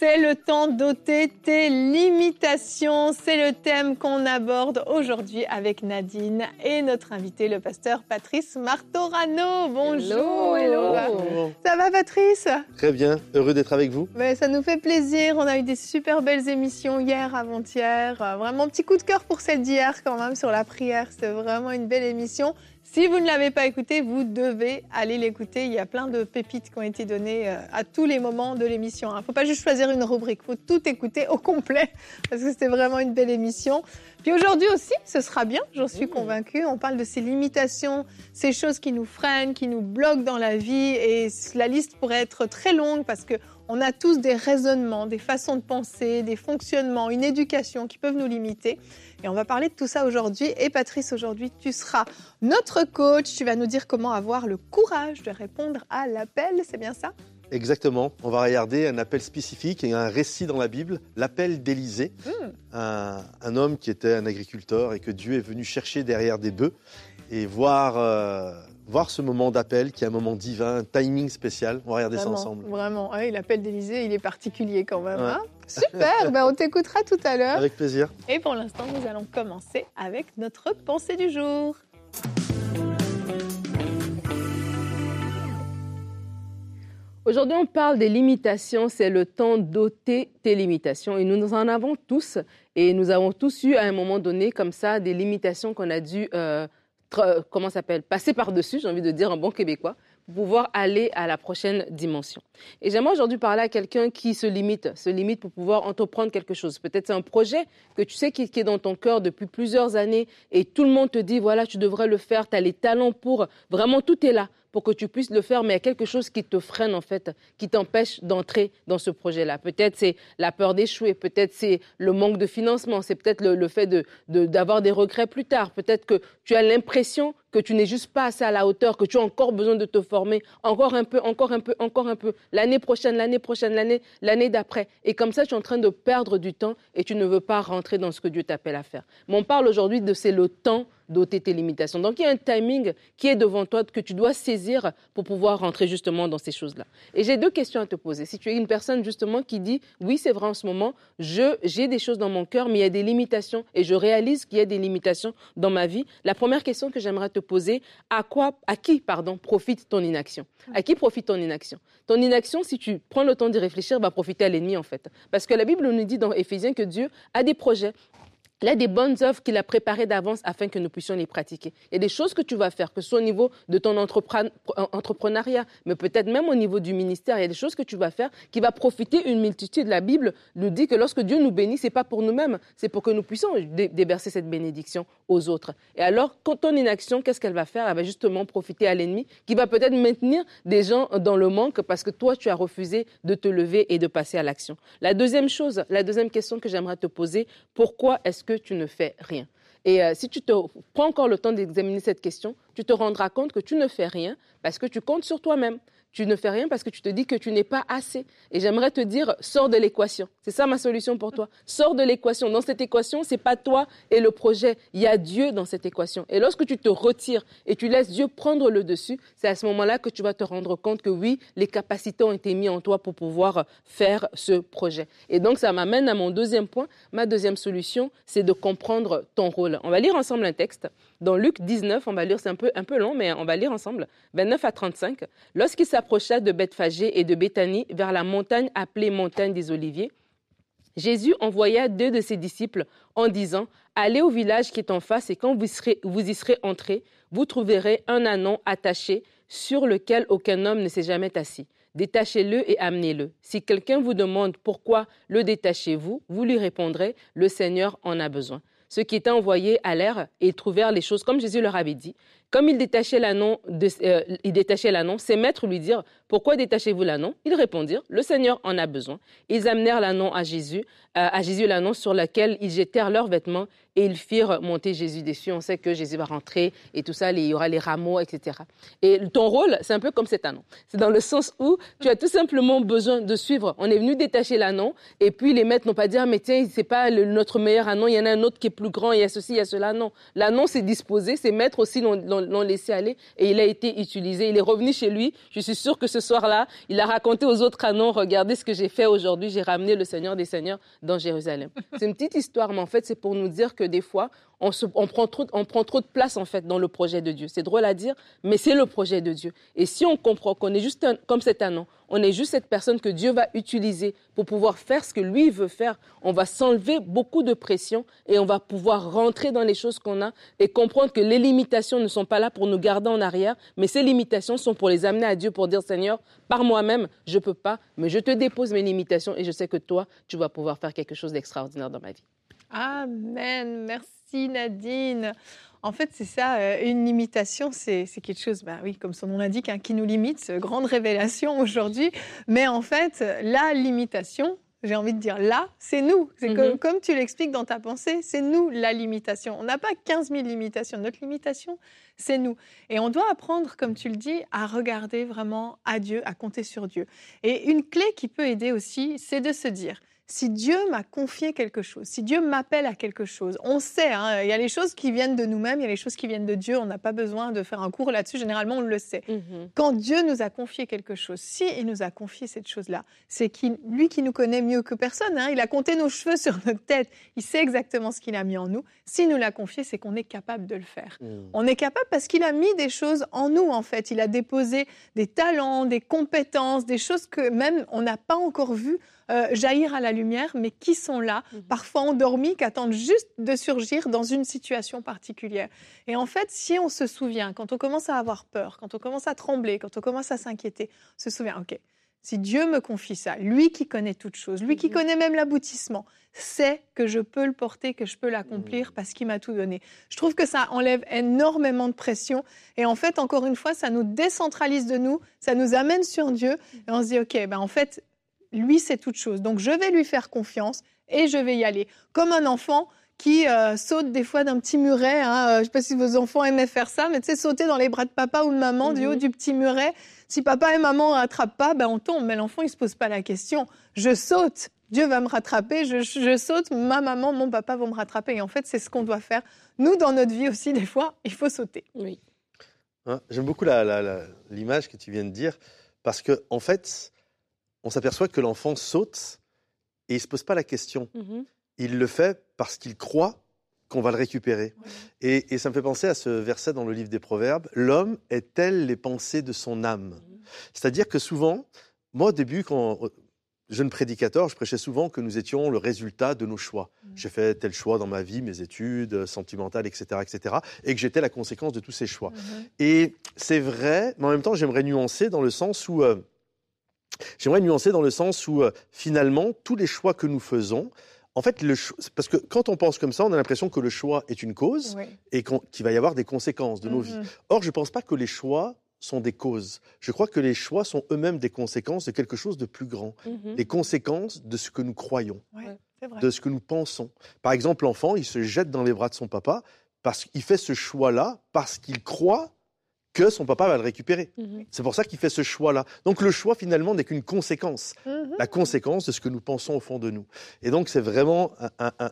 C'est le temps d'ôter tes limitations. C'est le thème qu'on aborde aujourd'hui avec Nadine et notre invité, le pasteur Patrice Martorano. Bonjour. Hello, Ça va, Patrice? Très bien, heureux d'être avec vous. Mais Ça nous fait plaisir. On a eu des super belles émissions hier, avant-hier. Vraiment, petit coup de cœur pour celle d'hier quand même sur la prière. C'était vraiment une belle émission. Si vous ne l'avez pas écouté, vous devez aller l'écouter. Il y a plein de pépites qui ont été données euh, à tous les moments de l'émission. Il ne faut pas juste choisir une rubrique, il faut tout écouter au complet parce que c'était vraiment une belle émission. Puis aujourd'hui aussi, ce sera bien, j'en suis convaincue. On parle de ces limitations, ces choses qui nous freinent, qui nous bloquent dans la vie. Et la liste pourrait être très longue parce que on a tous des raisonnements, des façons de penser, des fonctionnements, une éducation qui peuvent nous limiter. Et on va parler de tout ça aujourd'hui. Et Patrice, aujourd'hui, tu seras notre coach. Tu vas nous dire comment avoir le courage de répondre à l'appel. C'est bien ça? Exactement, on va regarder un appel spécifique et un récit dans la Bible, l'appel d'Élisée, Hmm. un, un homme qui était un agriculteur et que Dieu est venu chercher derrière des bœufs et voir, euh, voir ce moment d'appel qui est un moment divin, un timing spécial. On va regarder Vraiment, ça ensemble. Vraiment. Ah oui, l'appel d'Élysée, il est particulier quand même. Ouais. hein Super. ben, on t'écoutera tout à l'heure. Avec plaisir. Et pour l'instant, nous allons commencer avec notre pensée du jour. Aujourd'hui, on parle des limitations. C'est le temps d'ôter tes limitations. Et nous en avons tous. Et nous avons tous eu à un moment donné, comme ça, des limitations qu'on a dû, euh, comment ça s'appelle, passer par-dessus, j'ai envie de dire en bon québécois, pour pouvoir aller à la prochaine dimension. Et j'aimerais aujourd'hui parler à quelqu'un qui se limite, se limite pour pouvoir entreprendre quelque chose. Peut-être c'est un projet que tu sais qui est dans ton cœur depuis plusieurs années et tout le monde te dit, voilà, tu devrais le faire, tu as les talents pour, vraiment tout est là pour que tu puisses le faire, mais il y a quelque chose qui te freine en fait, qui t'empêche d'entrer dans ce projet-là. Peut-être c'est la peur d'échouer, peut-être c'est le manque de financement, c'est peut-être le, fait de- de- d'avoir des regrets plus tard, peut-être que tu as l'impression que tu n'es juste pas assez à la hauteur, que tu as encore besoin de te former, encore un peu, encore un peu, encore un peu, l'année prochaine, l'année prochaine, l'année, l'année d'après. Et comme ça, tu es en train de perdre du temps et tu ne veux pas rentrer dans ce que Dieu t'appelle à faire. Mais on parle aujourd'hui de c'est le temps d'ôter tes limitations. Donc il y a un timing qui est devant toi que tu dois saisir pour pouvoir rentrer justement dans ces choses-là. Et j'ai deux questions à te poser. Si tu es une personne justement qui dit oui, c'est vrai en ce moment, je j'ai des choses dans mon cœur mais il y a des limitations et je réalise qu'il y a des limitations dans ma vie. La première question que j'aimerais te poser, à quoi à qui pardon profite ton inaction? À qui profite ton inaction? Ton inaction si tu prends le temps d'y réfléchir va profiter à l'ennemi en fait. Parce que la Bible nous dit dans Éphésiens que Dieu a des projets il y a des bonnes œuvres qu'il a préparées d'avance afin que nous puissions les pratiquer. Il y a des choses que tu vas faire, que ce soit au niveau de ton entrepren- entrepreneuriat, mais peut-être même au niveau du ministère. Il y a des choses que tu vas faire qui va profiter une multitude. La Bible nous dit que lorsque Dieu nous bénit, c'est pas pour nous-mêmes, c'est pour que nous puissions dé- déverser cette bénédiction aux autres. Et alors, quand ton inaction, qu'est-ce qu'elle va faire? Elle va justement profiter à l'ennemi, qui va peut-être maintenir des gens dans le manque parce que toi, tu as refusé de te lever et de passer à l'action. La deuxième chose, la deuxième question que j'aimerais te poser, pourquoi est-ce que tu ne fais rien et euh, si tu te prends encore le temps d'examiner cette question, tu te rendras compte que tu ne fais rien parce que tu comptes sur toi-même. Tu ne fais rien parce que tu te dis que tu n'es pas assez. Et j'aimerais te dire, sors de l'équation. C'est ça ma solution pour toi. Sors de l'équation. Dans cette équation, c'est pas toi et le projet. Il y a Dieu dans cette équation. Et lorsque tu te retires et tu laisses Dieu prendre le dessus, c'est à ce moment-là que tu vas te rendre compte que oui, les capacités ont été mises en toi pour pouvoir faire ce projet. Et donc, ça m'amène à mon deuxième point. Ma deuxième solution, c'est de comprendre ton rôle. On va lire ensemble un texte. Dans Luc 19, on va lire, c'est un peu, un peu long, mais on va lire ensemble, 29 à 35. Lorsqu'il s'approcha de Bethphagée et de Béthanie vers la montagne appelée montagne des Oliviers, Jésus envoya deux de ses disciples en disant, Allez au village qui est en face et quand vous, serez, vous y serez entrés, vous trouverez un anon attaché sur lequel aucun homme ne s'est jamais assis. Détachez-le et amenez-le. Si quelqu'un vous demande pourquoi le détachez-vous, vous lui répondrez, le Seigneur en a besoin. Ceux qui étaient envoyés allèrent et trouvèrent les choses comme Jésus leur avait dit. Comme l'annon, euh, ils détachaient l'annon, ses maîtres lui dirent Pourquoi détachez-vous l'anneau Ils répondirent, le Seigneur en a besoin. Ils amenèrent l'anneau à Jésus, euh, à Jésus sur lequel ils jetèrent leurs vêtements et ils firent monter Jésus dessus. On sait que Jésus va rentrer et tout ça, il y aura les rameaux, etc. Et ton rôle, c'est un peu comme cet anneau. C'est dans le sens où tu as tout simplement besoin de suivre. On est venu détacher l'anneau et puis les maîtres n'ont pas dit, ah, mais tiens, c'est pas notre meilleur anneau, il y en a un autre qui est plus grand, il y a ceci, il y a cela. Non. L'anneau s'est disposé, ses maîtres aussi laissé aller et il a été utilisé. Il est revenu chez lui. Je suis sûre que ce soir-là, il a raconté aux autres anneaux, regardez ce que j'ai fait aujourd'hui, j'ai ramené le Seigneur des Seigneurs dans Jérusalem. C'est une petite histoire, mais en fait, c'est pour nous dire que des fois, on, prend trop, on prend trop de place en fait dans le projet de Dieu. C'est drôle à dire, mais c'est le projet de Dieu. Et si on comprend qu'on est juste comme cet anneau, on est juste cette personne que Dieu va utiliser pour pouvoir faire ce que lui veut faire, on va s'enlever beaucoup de pression et on va pouvoir rentrer dans les choses qu'on a et comprendre que les limitations ne sont pas là pour nous garder en arrière, mais ces limitations sont pour les amener à Dieu pour dire Seigneur, par moi-même, je ne peux pas, mais je te dépose mes limitations et je sais que toi, tu vas pouvoir faire quelque chose d'extraordinaire dans ma vie. Amen. Merci Nadine. En fait, c'est ça, euh, une limitation, c'est quelque chose, bah oui, comme son nom l'indique, hein, qui nous limite, grande révélation aujourd'hui. Mais en fait, la limitation, j'ai envie de dire là, c'est nous. C'est comme, mhm. comme, tu l'expliques dans ta pensée, c'est nous la limitation. On n'a pas 15 000 limitations. Notre limitation, c'est nous. Et on doit apprendre, comme tu le dis, à regarder vraiment à Dieu, à compter sur Dieu. Et une clé qui peut aider aussi, c'est de se dire, si Dieu m'a confié quelque chose, si Dieu m'appelle à quelque chose, on sait, hein, il y a les choses qui viennent de nous-mêmes, il y a les choses qui viennent de Dieu, on n'a pas besoin de faire un cours là-dessus, généralement on le sait. Mhm. Quand Dieu nous a confié quelque chose, si il nous a confié cette chose-là, c'est lui qui nous connaît mieux que personne, hein. il a compté nos cheveux sur notre tête, il sait exactement ce qu'il a mis en nous. S'il nous l'a confié, c'est qu'on est capable de le faire. Mhm. On est capable parce qu'il a mis des choses en nous, en fait. Il a déposé des talents, des compétences, des choses que même on n'a pas encore vues euh, jaillir à la lumière, mais qui sont là, mhm. parfois endormis, qui attendent juste de surgir dans une situation particulière. Et en fait, si on se souvient, quand on commence à avoir peur, quand on commence à trembler, quand on commence à s'inquiéter, on se souvient, OK, si Dieu me confie ça, lui qui connaît toutes choses, lui qui mhm. connaît même l'aboutissement, sait que je peux le porter, que je peux l'accomplir mhm. parce qu'il m'a tout donné. Je trouve que ça enlève énormément de pression et en fait, encore une fois, ça nous décentralise de nous, ça nous amène sur Dieu et on se dit, OK, ben en fait, lui, c'est toute chose. Donc, je vais lui faire confiance et je vais y aller. Comme un enfant qui euh, saute des fois d'un petit muret. Hein, euh, je ne sais pas si vos enfants aimaient faire ça, mais tu sais, sauter dans les bras de papa ou de maman du haut mhm. du petit muret. Si papa et maman ne rattrapent pas, ben on tombe. Mais l'enfant, il ne se pose pas la question. Je saute, Dieu va me rattraper. Je, saute, ma maman, mon papa vont me rattraper. Et en fait, c'est ce qu'on doit faire. Nous, dans notre vie aussi, des fois, il faut sauter. Oui. Hein, j'aime beaucoup l'image que tu viens de dire, parce que en fait, on s'aperçoit que l'enfant saute et il ne se pose pas la question. Mhm. Il le fait parce qu'il croit qu'on va le récupérer. Et, ça me fait penser à ce verset dans le livre des Proverbes, L'homme est tel les pensées de son âme? Mhm. C'est-à-dire que souvent, moi au début, quand jeune prédicateur, je prêchais souvent que nous étions le résultat de nos choix. Mhm. J'ai fait tel choix dans ma vie, mes études, sentimentales, etc., etc., et que j'étais la conséquence de tous ces choix. Et c'est vrai, mais en même temps, j'aimerais nuancer dans le sens où... Euh, J'aimerais nuancer dans le sens où, euh, finalement, tous les choix que nous faisons, en fait, le parce que quand on pense comme ça, on a l'impression que le choix est une cause et qu'il va y avoir des conséquences de nos vies. Mm-hmm. Or, je ne pense pas que les choix sont des causes. Je crois que les choix sont eux-mêmes des conséquences de quelque chose de plus grand. Mm-hmm. Les conséquences de ce que nous croyons, de ce que nous pensons. Par exemple, l'enfant, il se jette dans les bras de son papa parce qu'il fait ce choix-là, parce qu'il croit que son papa va le récupérer. Mhm. C'est pour ça qu'il fait ce choix-là. Donc le choix finalement n'est qu'une conséquence, mhm. la conséquence de ce que nous pensons au fond de nous. Et donc c'est vraiment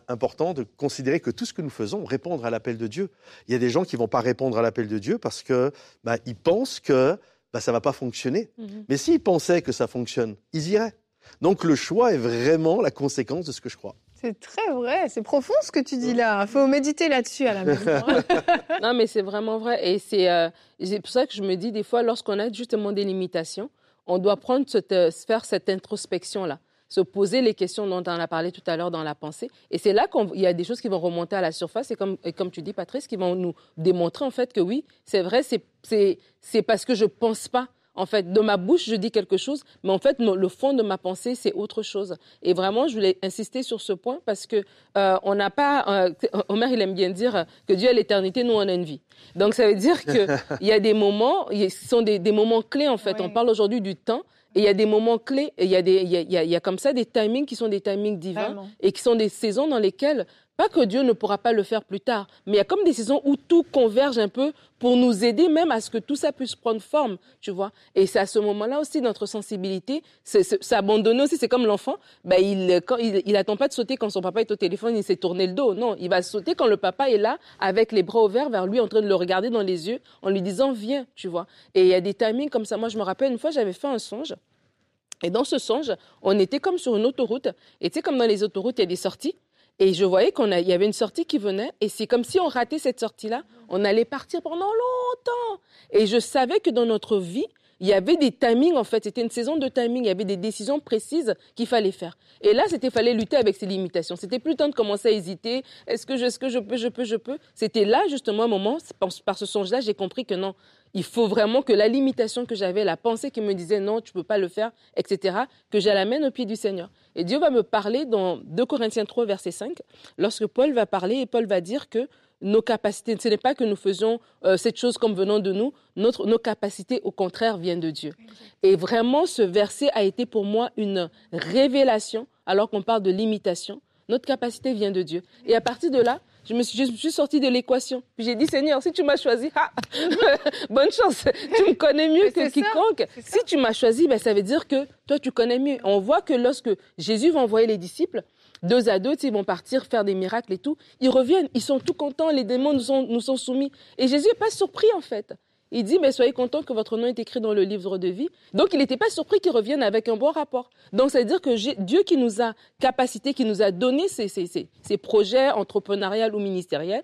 important de considérer que tout ce que nous faisons, répondre à l'appel de Dieu. Il y a des gens qui vont pas répondre à l'appel de Dieu parce que bah, ils pensent que bah, ça va pas fonctionner. Mhm. Mais s'ils pensaient que ça fonctionne, ils iraient. Donc le choix est vraiment la conséquence de ce que je crois. C'est très vrai, c'est profond ce que tu dis là. Il faut méditer là-dessus à la maison. non, mais c'est vraiment vrai. Et euh, c'est pour ça que je me dis des fois, lorsqu'on a justement des limitations, on doit prendre cette, euh, faire cette introspection-là, se poser les questions dont on a parlé tout à l'heure dans la pensée. Et c'est là qu'il y a des choses qui vont remonter à la surface. Et comme, et comme tu dis, Patrice, qui vont nous démontrer en fait que oui, c'est vrai, c'est parce que je pense pas En fait, de ma bouche, je dis quelque chose, mais en fait, le fond de ma pensée, c'est autre chose. Et vraiment, je voulais insister sur ce point parce que euh, on n'a pas. Euh, Omer, il aime bien dire que Dieu a l'éternité, nous on a une vie. Donc ça veut dire qu'il y a des moments, ce sont des, moments clés en fait. On parle aujourd'hui du temps. Et il y a des moments clés, il y a, des, il y a, il y a comme ça des timings qui sont des timings divins et qui sont des saisons dans lesquelles pas que Dieu ne pourra pas le faire plus tard, mais il y a comme des saisons où tout converge un peu pour nous aider même à ce que tout ça puisse prendre forme, tu vois. Et c'est à ce moment-là aussi notre sensibilité, s'abandonner aussi. C'est comme l'enfant, ben il, il attend pas de sauter quand son papa est au téléphone, il s'est tourné le dos. Non, il va sauter quand le papa est là, avec les bras ouverts vers lui, en train de le regarder dans les yeux, en lui disant viens, tu vois. Et il y a des timings comme ça. Moi, je me rappelle une fois, j'avais fait un songe. Et dans ce songe, on était comme sur une autoroute. Et tu sais, comme dans les autoroutes, il y a des sorties. Et je voyais qu'il y avait une sortie qui venait, et c'est comme si on ratait cette sortie-là, on allait partir pendant longtemps. Et je savais que dans notre vie, il y avait des timings, en fait, c'était une saison de timing, il y avait des décisions précises qu'il fallait faire. Et là, c'était fallait lutter avec ces limitations. C'était plus le temps de commencer à hésiter, est-ce que, je, est -ce que je peux, je peux, je peux? C'était là, justement, un moment, par ce songe-là, j'ai compris que non, il faut vraiment que la limitation que j'avais, la pensée qui me disait non, tu peux pas le faire, etc., que je l'amène au pied du Seigneur. Et Dieu va me parler dans 2 Corinthiens 3, verset 5, lorsque Paul va parler et Paul va dire que nos capacités, ce n'est pas que nous faisons euh, cette chose comme venant de nous, notre, nos capacités, au contraire, viennent de Dieu. Et vraiment, ce verset a été pour moi une révélation, alors qu'on parle de limitation. Notre capacité vient de Dieu. Et à partir de là, je me suis, je suis sortie de l'équation. Puis j'ai dit, Seigneur, si tu m'as choisi, ah, bonne chance, tu me connais mieux que quiconque. Si tu m'as choisi, ben, ça veut dire que toi, tu connais mieux. On voit que lorsque Jésus va envoyer les disciples, deux à deux, ils vont partir faire des miracles et tout, ils reviennent, ils sont tout contents, les démons nous sont, nous sont soumis. Et Jésus n'est pas surpris, en fait. Il dit, mais soyez contents que votre nom est écrit dans le livre de vie. Donc, il n'était pas surpris qu'ils reviennent avec un bon rapport. Donc, ça veut dire que Dieu qui nous a capacité, qui nous a donné ces, ces, ces, projets entrepreneuriaux ou ministériels,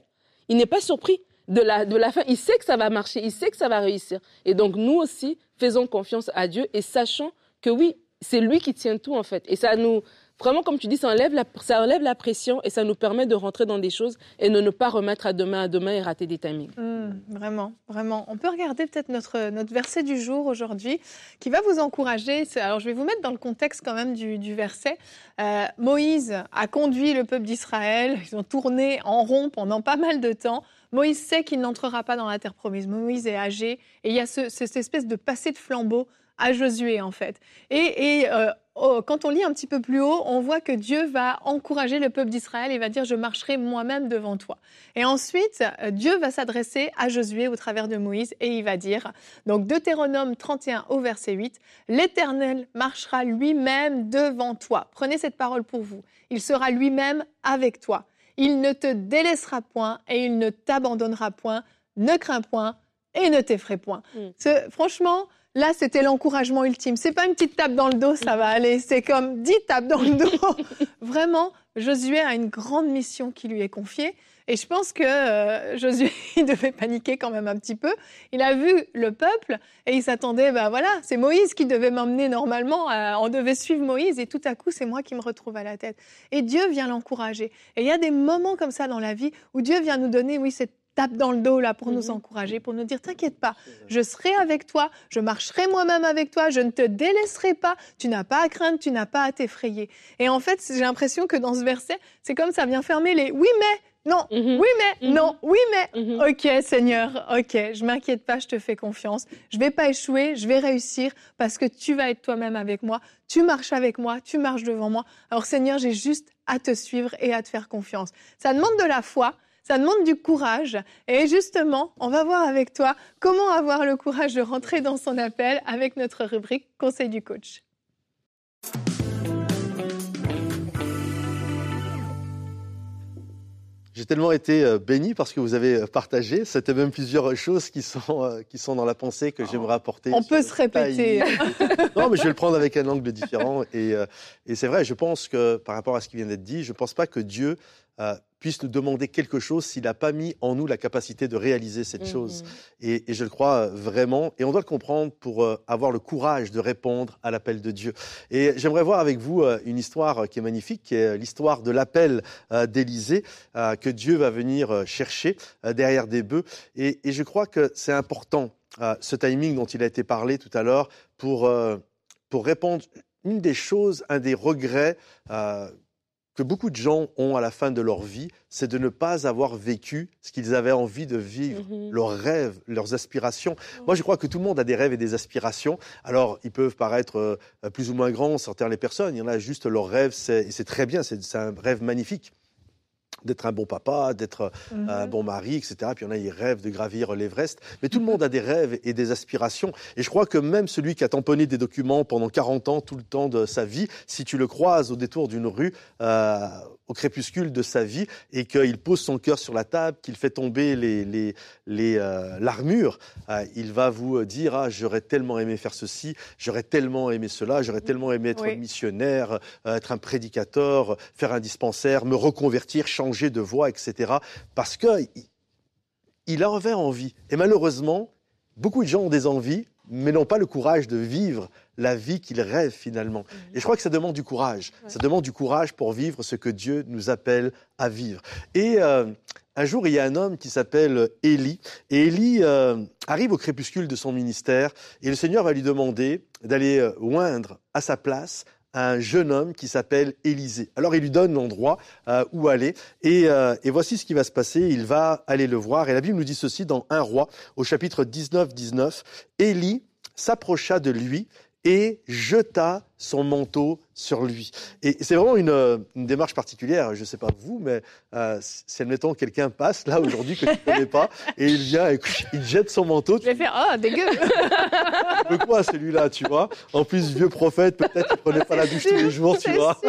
il n'est pas surpris de la, de la fin. Il sait que ça va marcher, il sait que ça va réussir. Et donc, nous aussi, faisons confiance à Dieu et sachons que oui, c'est lui qui tient tout, en fait. Et ça nous, Vraiment, comme tu dis, ça enlève, la, ça enlève la pression et ça nous permet de rentrer dans des choses et de ne pas remettre à demain à demain et rater des timings. Mmh, vraiment, vraiment. On peut regarder peut-être notre, notre verset du jour aujourd'hui qui va vous encourager. Alors, je vais vous mettre dans le contexte quand même du, du verset. Euh, Moïse a conduit le peuple d'Israël. Ils ont tourné en rond pendant pas mal de temps. Moïse sait qu'il n'entrera pas dans la terre promise. Moïse est âgé et il y a ce, cette espèce de passé de flambeau à Josué en fait. Et, et euh, Oh, quand on lit un petit peu plus haut, on voit que Dieu va encourager le peuple d'Israël et va dire je marcherai moi-même devant toi. Et ensuite, euh, Dieu va s'adresser à Josué au travers de Moïse et il va dire, donc Deutéronome 31 au verset 8, l'Éternel marchera lui-même devant toi. Prenez cette parole pour vous. Il sera lui-même avec toi. Il ne te délaissera point et il ne t'abandonnera point. Ne crains point et ne t'effraie point. Mm. Franchement, Là, c'était l'encouragement ultime. C'est pas une petite tape dans le dos, ça va aller. C'est comme dix tapes dans le dos. Vraiment, Josué a une grande mission qui lui est confiée. Et je pense que euh, Josué, il devait paniquer quand même un petit peu. Il a vu le peuple et il s'attendait, ben voilà, c'est Moïse qui devait m'emmener normalement. Euh, on devait suivre Moïse et tout à coup, c'est moi qui me retrouve à la tête. Et Dieu vient l'encourager. Et il y a des moments comme ça dans la vie où Dieu vient nous donner, oui, cette tape dans le dos là pour nous mhm. encourager, pour nous dire t'inquiète pas, je serai avec toi, je marcherai moi-même avec toi, je ne te délaisserai pas, tu n'as pas à craindre, tu n'as pas à t'effrayer. Et en fait, j'ai l'impression que dans ce verset, c'est comme ça vient fermer les oui mais non, mhm. oui mais, mhm. non, oui mais. Ok Seigneur, ok, je m'inquiète pas, je te fais confiance. Je vais pas échouer, je vais réussir parce que tu vas être toi-même avec moi. Tu marches avec moi, tu marches devant moi. Alors Seigneur, j'ai juste à te suivre et à te faire confiance. Ça demande de la foi, ça demande du courage. Et justement, on va voir avec toi comment avoir le courage de rentrer dans son appel avec notre rubrique Conseil du coach. J'ai tellement été euh, béni parce que vous avez euh, partagé. C'était même plusieurs choses qui sont, euh, qui sont dans la pensée que j'aimerais apporter. On peut se répéter. non, mais je vais le prendre avec un angle différent. Et, et c'est vrai, je pense que par rapport à ce qui vient d'être dit, je ne pense pas que Dieu puisse nous demander quelque chose s'il n'a pas mis en nous la capacité de réaliser cette mmh, chose. Et, je le crois vraiment, et on doit le comprendre pour euh, avoir le courage de répondre à l'appel de Dieu. Et j'aimerais voir avec vous euh, une histoire qui est magnifique, qui est l'histoire de l'appel euh, d'Élisée, que Dieu va venir chercher derrière des bœufs. Et, et je crois que c'est important ce timing dont il a été parlé tout à l'heure pour, pour répondre une des choses, un des regrets que beaucoup de gens ont à la fin de leur vie, c'est de ne pas avoir vécu ce qu'ils avaient envie de vivre, mhm. leurs rêves, leurs aspirations. Moi, je crois que tout le monde a des rêves et des aspirations. Alors, ils peuvent paraître euh, plus ou moins grands, certaines les personnes. Il y en a juste leurs rêves, c'est très bien, c'est un rêve magnifique d'être un bon papa, d'être un mhm. bon mari, etc. Puis il y en a, ils rêvent de gravir l'Everest. Mais tout le monde a des rêves et des aspirations. Et je crois que même celui qui a tamponné des documents pendant 40 ans, tout le temps de sa vie, si tu le croises au détour d'une rue, euh, au crépuscule de sa vie et qu'il pose son cœur sur la table, qu'il fait tomber euh, l'armure, euh, il va vous dire ah j'aurais tellement aimé faire ceci, j'aurais tellement aimé cela, j'aurais tellement aimé être missionnaire, euh, être un prédicateur, faire un dispensaire, me reconvertir, changer de voie, etc. Parce que il avait envie. Et malheureusement, beaucoup de gens ont des envies, mais n'ont pas le courage de vivre la vie qu'ils rêvent finalement. Mhm. Et je crois que ça demande du courage. Ça demande du courage pour vivre ce que Dieu nous appelle à vivre. Et euh, un jour, il y a un homme qui s'appelle Élie. Et Élie euh, arrive au crépuscule de son ministère et le Seigneur va lui demander d'aller euh, oindre à sa place un jeune homme qui s'appelle Élisée. Alors il lui donne l'endroit où aller et, et, voici ce qui va se passer. Il va aller le voir et la Bible nous dit ceci dans 1 roi au chapitre 19-19. Élie s'approcha de lui et jeta son manteau sur lui. Et c'est vraiment une, euh, démarche particulière. Je ne sais pas vous, mais euh, si, admettons, quelqu'un passe là aujourd'hui que tu ne connais pas, et il vient et il jette son manteau. Je vais faire Oh, dégueu De quoi celui-là, tu vois? En plus, vieux prophète, peut-être qu'il ne prenait pas la douche tous les jours, tu vois.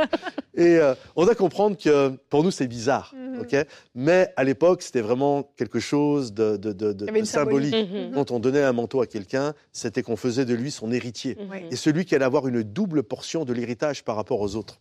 et euh, on doit comprendre que pour nous, c'est bizarre, mhm. ok? Mais à l'époque, c'était vraiment quelque chose de, de, symbolique. Mhm. Quand on donnait un manteau à quelqu'un, c'était qu'on faisait de lui son héritier. Et celui qui allait avoir une double portion de l'héritage par rapport aux autres.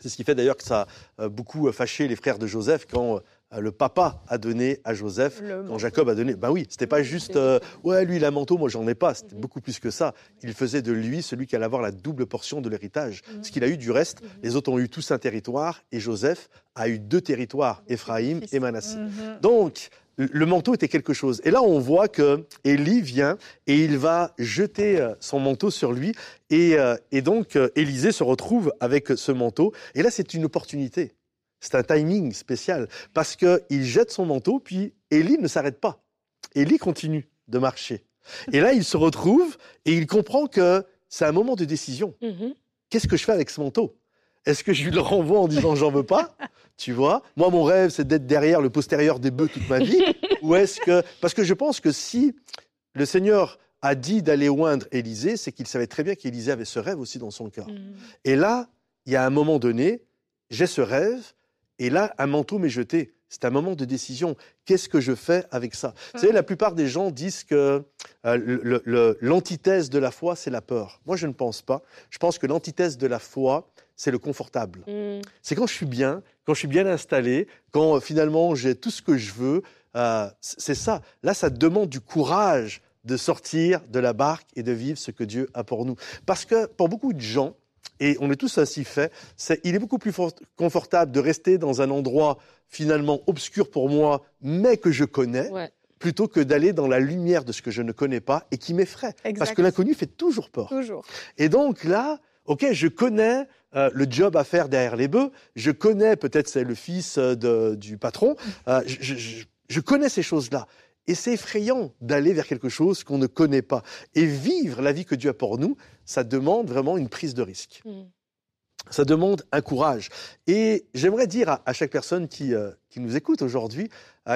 C'est ce qui fait d'ailleurs que ça a beaucoup fâché les frères de Joseph quand euh, le papa a donné à Joseph, quand Jacob a donné. Ben oui, c'était pas juste euh, ouais lui il a un manteau, moi j'en ai pas. C'était mhm. beaucoup plus que ça. Il faisait de lui celui qui allait avoir la double portion de l'héritage. Mhm. Ce qu'il a eu du reste, mhm. les autres ont eu tous un territoire et Joseph a eu deux territoires, Éphraïm et Manassé. Donc le manteau était quelque chose. Et là, on voit que Élie vient et il va jeter euh, son manteau sur lui. Et, euh, donc, euh, Élisée se retrouve avec ce manteau. Et là, c'est une opportunité. C'est un timing spécial. Parce qu'il jette son manteau, puis Élie ne s'arrête pas. Élie continue de marcher. Et là, il se retrouve et il comprend que c'est un moment de décision. Mm-hmm. Qu'est-ce que je fais avec ce manteau? Est-ce que je lui le renvoie en disant j'en veux pas? Tu vois? Moi, mon rêve, c'est d'être derrière le postérieur des bœufs toute ma vie. Ou est-ce que. Parce que je pense que si le Seigneur a dit d'aller oindre Élisée, c'est qu'il savait très bien qu'Élisée avait ce rêve aussi dans son cœur. Mm. Et là, il y a un moment donné, j'ai ce rêve, et là, un manteau m'est jeté. C'est un moment de décision. Qu'est-ce que je fais avec ça? Vous savez, la plupart des gens disent que euh, l'antithèse de la foi, c'est la peur. Moi, je ne pense pas. Je pense que l'antithèse de la foi, c'est le confortable. Mm. C'est quand je suis bien, quand je suis bien installé, quand euh, finalement j'ai tout ce que je veux. Euh, c'est ça. Là, ça demande du courage de sortir de la barque et de vivre ce que Dieu a pour nous. Parce que pour beaucoup de gens, et on est tous ainsi faits, il est beaucoup plus confortable de rester dans un endroit finalement obscur pour moi, mais que je connais. plutôt que d'aller dans la lumière de ce que je ne connais pas et qui m'effraie. Parce que l'inconnu fait toujours peur. Toujours. Et donc là, ok, je connais euh, le job à faire derrière les bœufs, je connais, peut-être c'est le fils euh, du patron, euh, je, connais ces choses-là. Et c'est effrayant d'aller vers quelque chose qu'on ne connaît pas. Et vivre la vie que Dieu a pour nous, ça demande vraiment une prise de risque. Mm. Ça demande un courage. Et j'aimerais dire à, chaque personne qui, qui nous écoute aujourd'hui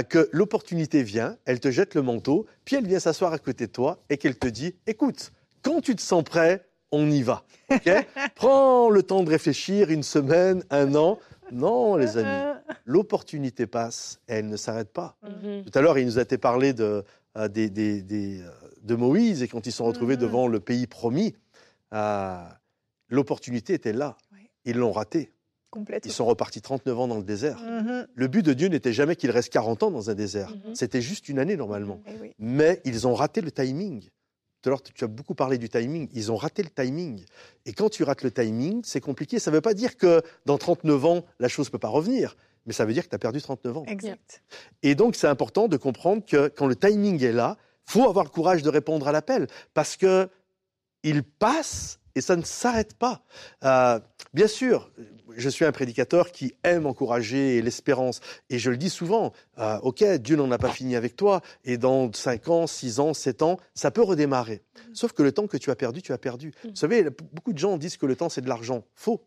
que l'opportunité vient, elle te jette le manteau, puis elle vient s'asseoir à côté de toi et qu'elle te dit, écoute, quand tu te sens prêt, on y va. Prends le temps de réfléchir, une semaine, un an. Non, les amis, l'opportunité passe et elle ne s'arrête pas. Mhm. Tout à l'heure, il nous a été parlé de, euh, euh, de Moïse et quand ils sont retrouvés mhm. devant le pays promis, euh, l'opportunité était là. Ils l'ont raté. Ils sont repartis 39 ans dans le désert. Mhm. Le but de Dieu n'était jamais qu'il reste 40 ans dans un désert. C'était juste une année normalement. Eh Mais ils ont raté le timing tu as beaucoup parlé du timing. Ils ont raté le timing. Et quand tu rates le timing, c'est compliqué. Ça ne veut pas dire que dans 39 ans, la chose ne peut pas revenir. Mais ça veut dire que tu as perdu 39 ans. Exact. Et donc, c'est important de comprendre que quand le timing est là, faut avoir le courage de répondre à l'appel parce que il passe et ça ne s'arrête pas. Euh, bien sûr, je suis un prédicateur qui aime encourager l'espérance. Et je le dis souvent, euh, ok, Dieu n'en a pas fini avec toi, et dans 5 ans, 6 ans, 7 ans, ça peut redémarrer. Sauf que le temps que tu as perdu, tu as perdu. Vous savez, beaucoup de gens disent que le temps, c'est de l'argent. Faux.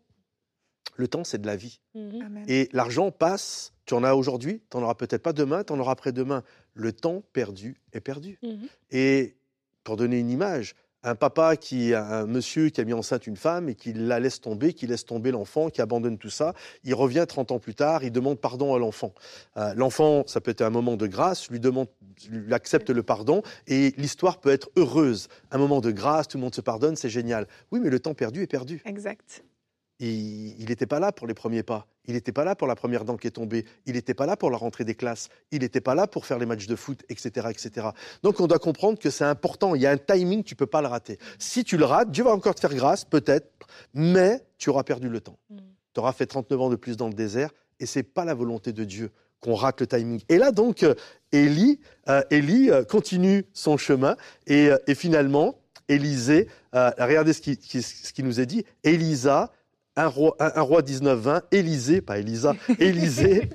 Le temps, c'est de la vie. Amen. Et l'argent passe, tu en as aujourd'hui, tu n'en auras peut-être pas demain, tu en auras après-demain. Le temps perdu est perdu. Mhm. Et pour donner une image, un papa qui, un monsieur qui a mis enceinte une femme et qui la laisse tomber, qui laisse tomber l'enfant, qui abandonne tout ça, il revient 30 ans plus tard, il demande pardon à l'enfant. Euh, l'enfant, ça peut être un moment de grâce, lui demande, lui accepte le pardon et l'histoire peut être heureuse. Un moment de grâce, tout le monde se pardonne, c'est génial. Oui, mais le temps perdu est perdu. Exact. Il n'était pas là pour les premiers pas. Il n'était pas là pour la première dent qui est tombée. Il n'était pas là pour la rentrée des classes. Il n'était pas là pour faire les matchs de foot, etc., etc. Donc on doit comprendre que c'est important. Il y a un timing, tu peux pas le rater. Si tu le rates, Dieu va encore te faire grâce, peut-être, mais tu auras perdu le temps. Mm. Tu auras fait 39 ans de plus dans le désert, et c'est pas la volonté de Dieu qu'on rate le timing. Et là donc, euh, Élie, euh, Élie euh, continue son chemin, et, euh, et finalement, Élisée, regardez ce qui, qui- ce qui nous est dit, Élisa, un roi, un, un roi 19-20, Élisée, pas Élisa, Élisée,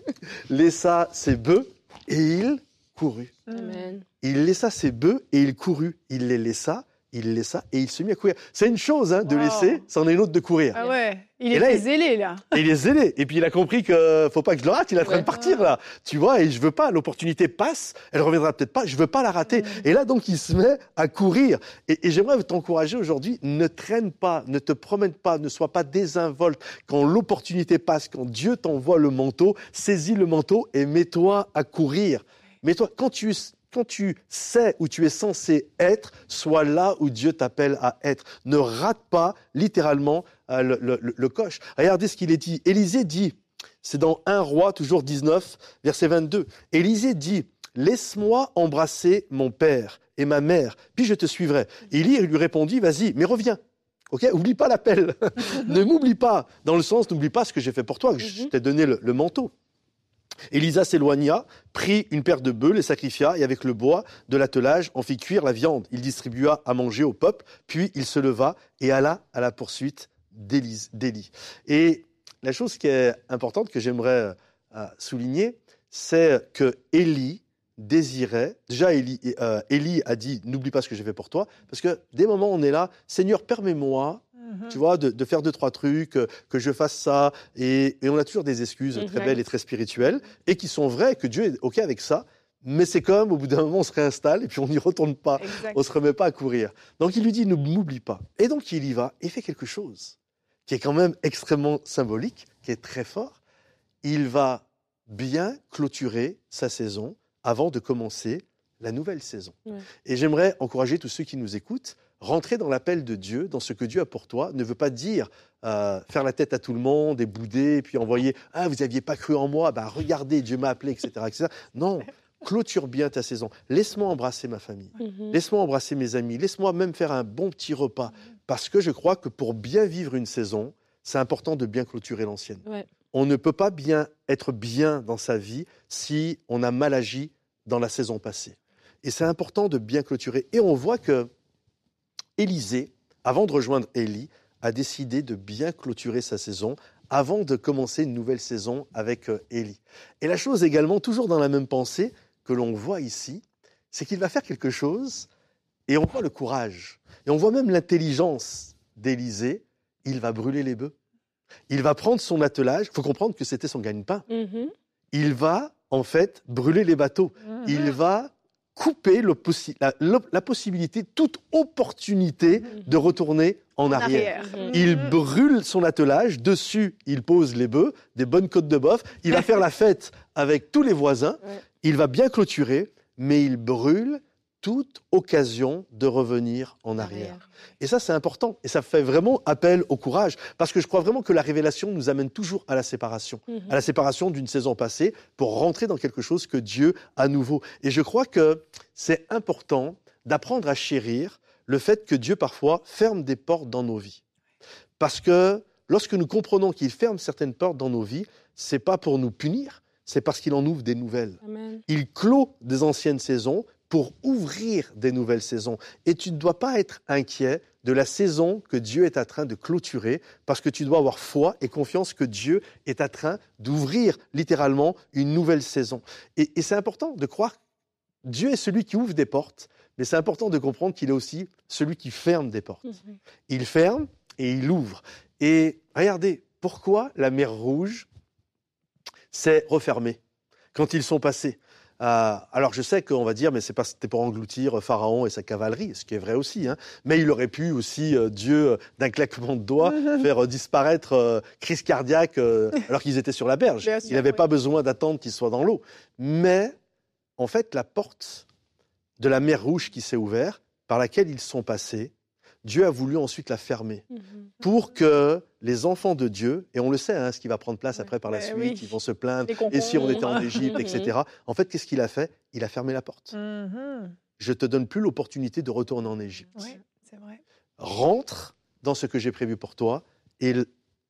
laissa ses bœufs et il courut. Amen. Il laissa ses bœufs et il courut. Il les laissa, il laissa et il se mit à courir. C'est une chose hein, de Wow. laisser, c'en est une autre de courir. Ah ouais, il est là, zélé là. Il est zélé. Et puis il a compris que faut pas que je le rate. Il est en train Ouais. de partir là. Tu vois, et je veux pas. L'opportunité passe. Elle reviendra peut-être pas. Je veux pas la rater. Et là donc il se met à courir. Et, et j'aimerais t'encourager aujourd'hui. Ne traîne pas, ne te promène pas, ne sois pas désinvolte. Quand l'opportunité passe, quand Dieu t'envoie le manteau, saisis le manteau et mets-toi à courir. Mets-toi quand tu quand tu sais où tu es censé être, sois là où Dieu t'appelle à être. Ne rate pas littéralement euh, le, le- le- le coche. Regardez ce qu'il est dit. Élisée dit, c'est dans 1 roi, toujours 19, verset 22. Élisée dit, laisse-moi embrasser mon père et ma mère, puis je te suivrai. Élie lui répondit, vas-y, mais reviens. Ok, oublie pas l'appel. ne m'oublie pas. Dans le sens, n'oublie pas ce que j'ai fait pour toi, que je Mhm. t'ai donné le, le manteau. Élisa s'éloigna, prit une paire de bœufs, les sacrifia, et avec le bois de l'attelage en fit cuire la viande. Il distribua à manger au peuple, puis il se leva et alla à la poursuite d'Élie. Et la chose qui est importante que j'aimerais euh, souligner, c'est que Élie désirait, déjà euh, Élie a dit, n'oublie pas ce que j'ai fait pour toi, parce que des moments on est là, Seigneur, permets-moi Mhm. tu vois, de, de faire deux, trois trucs, euh, que je fasse ça. Et, et on a toujours des excuses très Mhm. belles et très spirituelles, et qui sont vraies, que Dieu est OK avec ça. Mais c'est comme, au bout d'un moment, on se réinstalle et puis on n'y retourne pas. Exact. On se remet pas à courir. Donc il lui dit, ne m'oublie pas. Et donc il y va et fait quelque chose qui est quand même extrêmement symbolique, qui est très fort. Il va bien clôturer sa saison avant de commencer la nouvelle saison. Ouais. Et j'aimerais encourager tous ceux qui nous écoutent, rentrer dans l'appel de Dieu, dans ce que Dieu a pour toi, ne veut pas dire euh, faire la tête à tout le monde et bouder, puis envoyer Ah, vous n'aviez pas cru en moi, bah, regardez, Dieu m'a appelé, etc., etc. Non, clôture bien ta saison. Laisse-moi embrasser ma famille. Mhm. Laisse-moi embrasser mes amis. Laisse-moi même faire un bon petit repas. Parce que je crois que pour bien vivre une saison, c'est important de bien clôturer l'ancienne. Ouais. On ne peut pas bien être bien dans sa vie si on a mal agi dans la saison passée. Et c'est important de bien clôturer. Et on voit que Élisée, avant de rejoindre Élie, a décidé de bien clôturer sa saison avant de commencer une nouvelle saison avec euh, Élie. Et la chose également, toujours dans la même pensée que l'on voit ici, c'est qu'il va faire quelque chose et on voit le courage. Et on voit même l'intelligence d'Élisée. Il va brûler les bœufs. Il va prendre son attelage. Il faut comprendre que c'était son gagne-pain. Mhm. Il va, en fait, brûler les bateaux. Il va couper le possi- la, possibilité, toute opportunité de retourner en En arrière. arrière. Mhm. Il brûle son attelage, dessus il pose les bœufs, des bonnes côtes de bœuf, il va faire la fête avec tous les voisins, Ouais. il va bien clôturer, mais il brûle toute occasion de revenir en arrière. Et ça, c'est important. Et ça fait vraiment appel au courage. Parce que je crois vraiment que la révélation nous amène toujours à la séparation. Mhm. À la séparation d'une saison passée pour rentrer dans quelque chose que Dieu a nouveau. Et je crois que c'est important d'apprendre à chérir le fait que Dieu parfois ferme des portes dans nos vies. Parce que lorsque nous comprenons qu'il ferme certaines portes dans nos vies, c'est pas pour nous punir, c'est parce qu'il en ouvre des nouvelles. Amen. Il clôt des anciennes saisons pour ouvrir des nouvelles saisons. Et tu ne dois pas être inquiet de la saison que Dieu est en train de clôturer, parce que tu dois avoir foi et confiance que Dieu est en train d'ouvrir littéralement une nouvelle saison. Et, et c'est important de croire que Dieu est celui qui ouvre des portes, mais c'est important de comprendre qu'il est aussi celui qui ferme des portes. Mhm. Il ferme et il ouvre. Et regardez, pourquoi la mer Rouge s'est refermée quand ils sont passés? Euh, alors je sais qu'on va dire, mais c'est pas c'était pour engloutir Pharaon et sa cavalerie, ce qui est vrai aussi. Hein. Mais il aurait pu aussi euh, Dieu euh, d'un claquement de doigts faire euh, disparaître euh, crise cardiaque euh, alors qu'ils étaient sur la berge. Bien il n'avait oui. pas besoin d'attendre qu'ils soient dans l'eau. Mais en fait, la porte de la mer Rouge qui s'est ouverte, par laquelle ils sont passés, Dieu a voulu ensuite la fermer Mhm. pour que les enfants de Dieu, et on le sait, hein, ce qui va prendre place après par la suite, oui. ils vont se plaindre, et si on était en. Égypte, etc. En fait, qu'est-ce qu'il a fait? Il a fermé la porte. Mhm. Je te donne plus l'opportunité de retourner en Égypte. Oui, c'est vrai. Rentre dans ce que j'ai prévu pour toi, et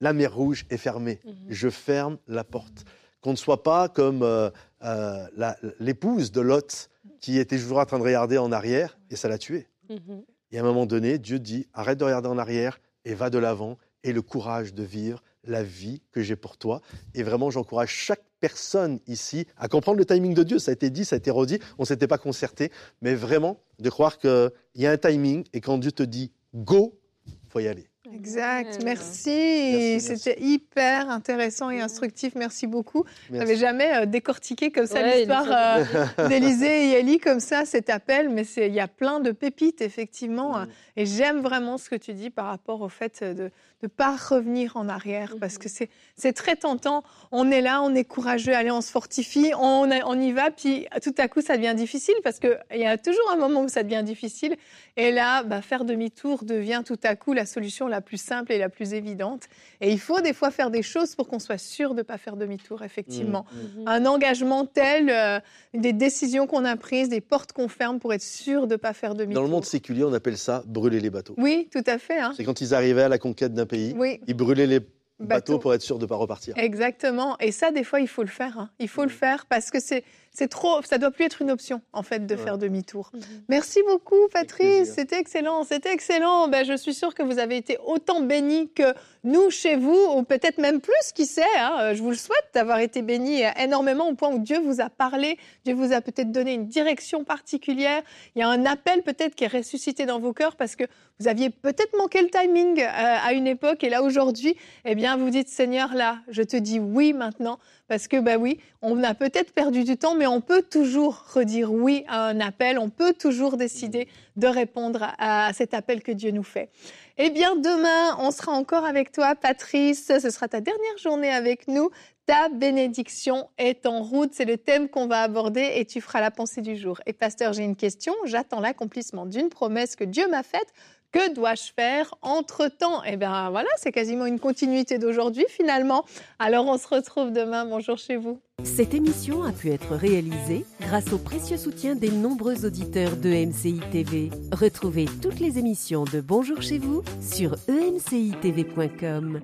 la mer Rouge est fermée. Mhm. Je ferme la porte. Qu'on ne soit pas comme euh, euh, l'épouse de Lot, qui était toujours en train de regarder en arrière, et ça l'a tué. Mhm. Et à un moment donné, Dieu dit, arrête de regarder en arrière et va de l'avant et le courage de vivre la vie que j'ai pour toi. Et vraiment, j'encourage chaque personne ici à comprendre le timing de Dieu. Ça a été dit, ça a été redit, on ne s'était pas concerté, mais vraiment de croire qu'il y a un timing et quand Dieu te dit go, faut y aller. Exact, Ouais. merci. C'était hyper intéressant et instructif. Merci beaucoup. Je n'avais jamais euh, décortiqué comme ça Ouais, l'histoire euh, d'Élisée et Élie comme ça, cet appel. Mais il y a plein de pépites, effectivement. Mm. Et j'aime vraiment ce que tu dis par rapport au fait de ne pas revenir en arrière. Parce Mhm. que c'est très tentant. On est là, on est courageux, allez, on se fortifie, on, y va. Puis tout à coup, ça devient difficile parce qu'il y a toujours un moment où ça devient difficile. Et là, bah, faire demi-tour devient tout à coup la solution la plus simple et la plus évidente. Et il faut des fois faire des choses pour qu'on soit sûr de ne pas faire demi-tour, effectivement. Mm. Mhm. Un engagement tel, euh, des décisions qu'on a prises, des portes qu'on ferme pour être sûr de ne pas faire demi-tour. Dans le monde séculier, on appelle ça brûler les bateaux. Oui, tout à fait. hein. C'est quand ils arrivaient à la conquête d'un pays, Oui, ils brûlaient les bateaux bateau. pour être sûrs de ne pas repartir. Exactement. Et ça, des fois, il faut le faire. hein. Il faut le faire parce que c'est c'est trop. Ça doit plus être une option, en fait, de Ouais. faire demi-tour. Mhm. Merci beaucoup, Patrice. C'était excellent. C'était excellent. Ben, je suis sûre que vous avez été autant bénis que nous chez vous, ou peut-être même plus, qui sait. hein. Euh, Je vous le souhaite d'avoir été bénis énormément au point où Dieu vous a parlé. Dieu vous a peut-être donné une direction particulière. Il y a un appel peut-être qui est ressuscité dans vos cœurs parce que vous aviez peut-être manqué le timing euh, à une époque. Et là, aujourd'hui, eh bien, vous dites, Seigneur, là, je te dis oui maintenant. Parce que, bah oui, on a peut-être perdu du temps, mais on peut toujours redire oui à un appel. On peut toujours décider de répondre à, à cet appel que Dieu nous fait. Eh bien, demain, on sera encore avec toi, Patrice. Ce sera ta dernière journée avec nous. Ta bénédiction est en route. C'est le thème qu'on va aborder et tu feras la pensée du jour. Et pasteur, j'ai une question. J'attends l'accomplissement d'une promesse que Dieu m'a faite. Que dois-je faire entre-temps? Eh bien, voilà, c'est quasiment une continuité d'aujourd'hui, finalement. Alors, on se retrouve demain. Bonjour chez vous. Cette émission a pu être réalisée grâce au précieux soutien des nombreux auditeurs de. Retrouvez toutes les émissions de Bonjour chez vous sur emcitv.com.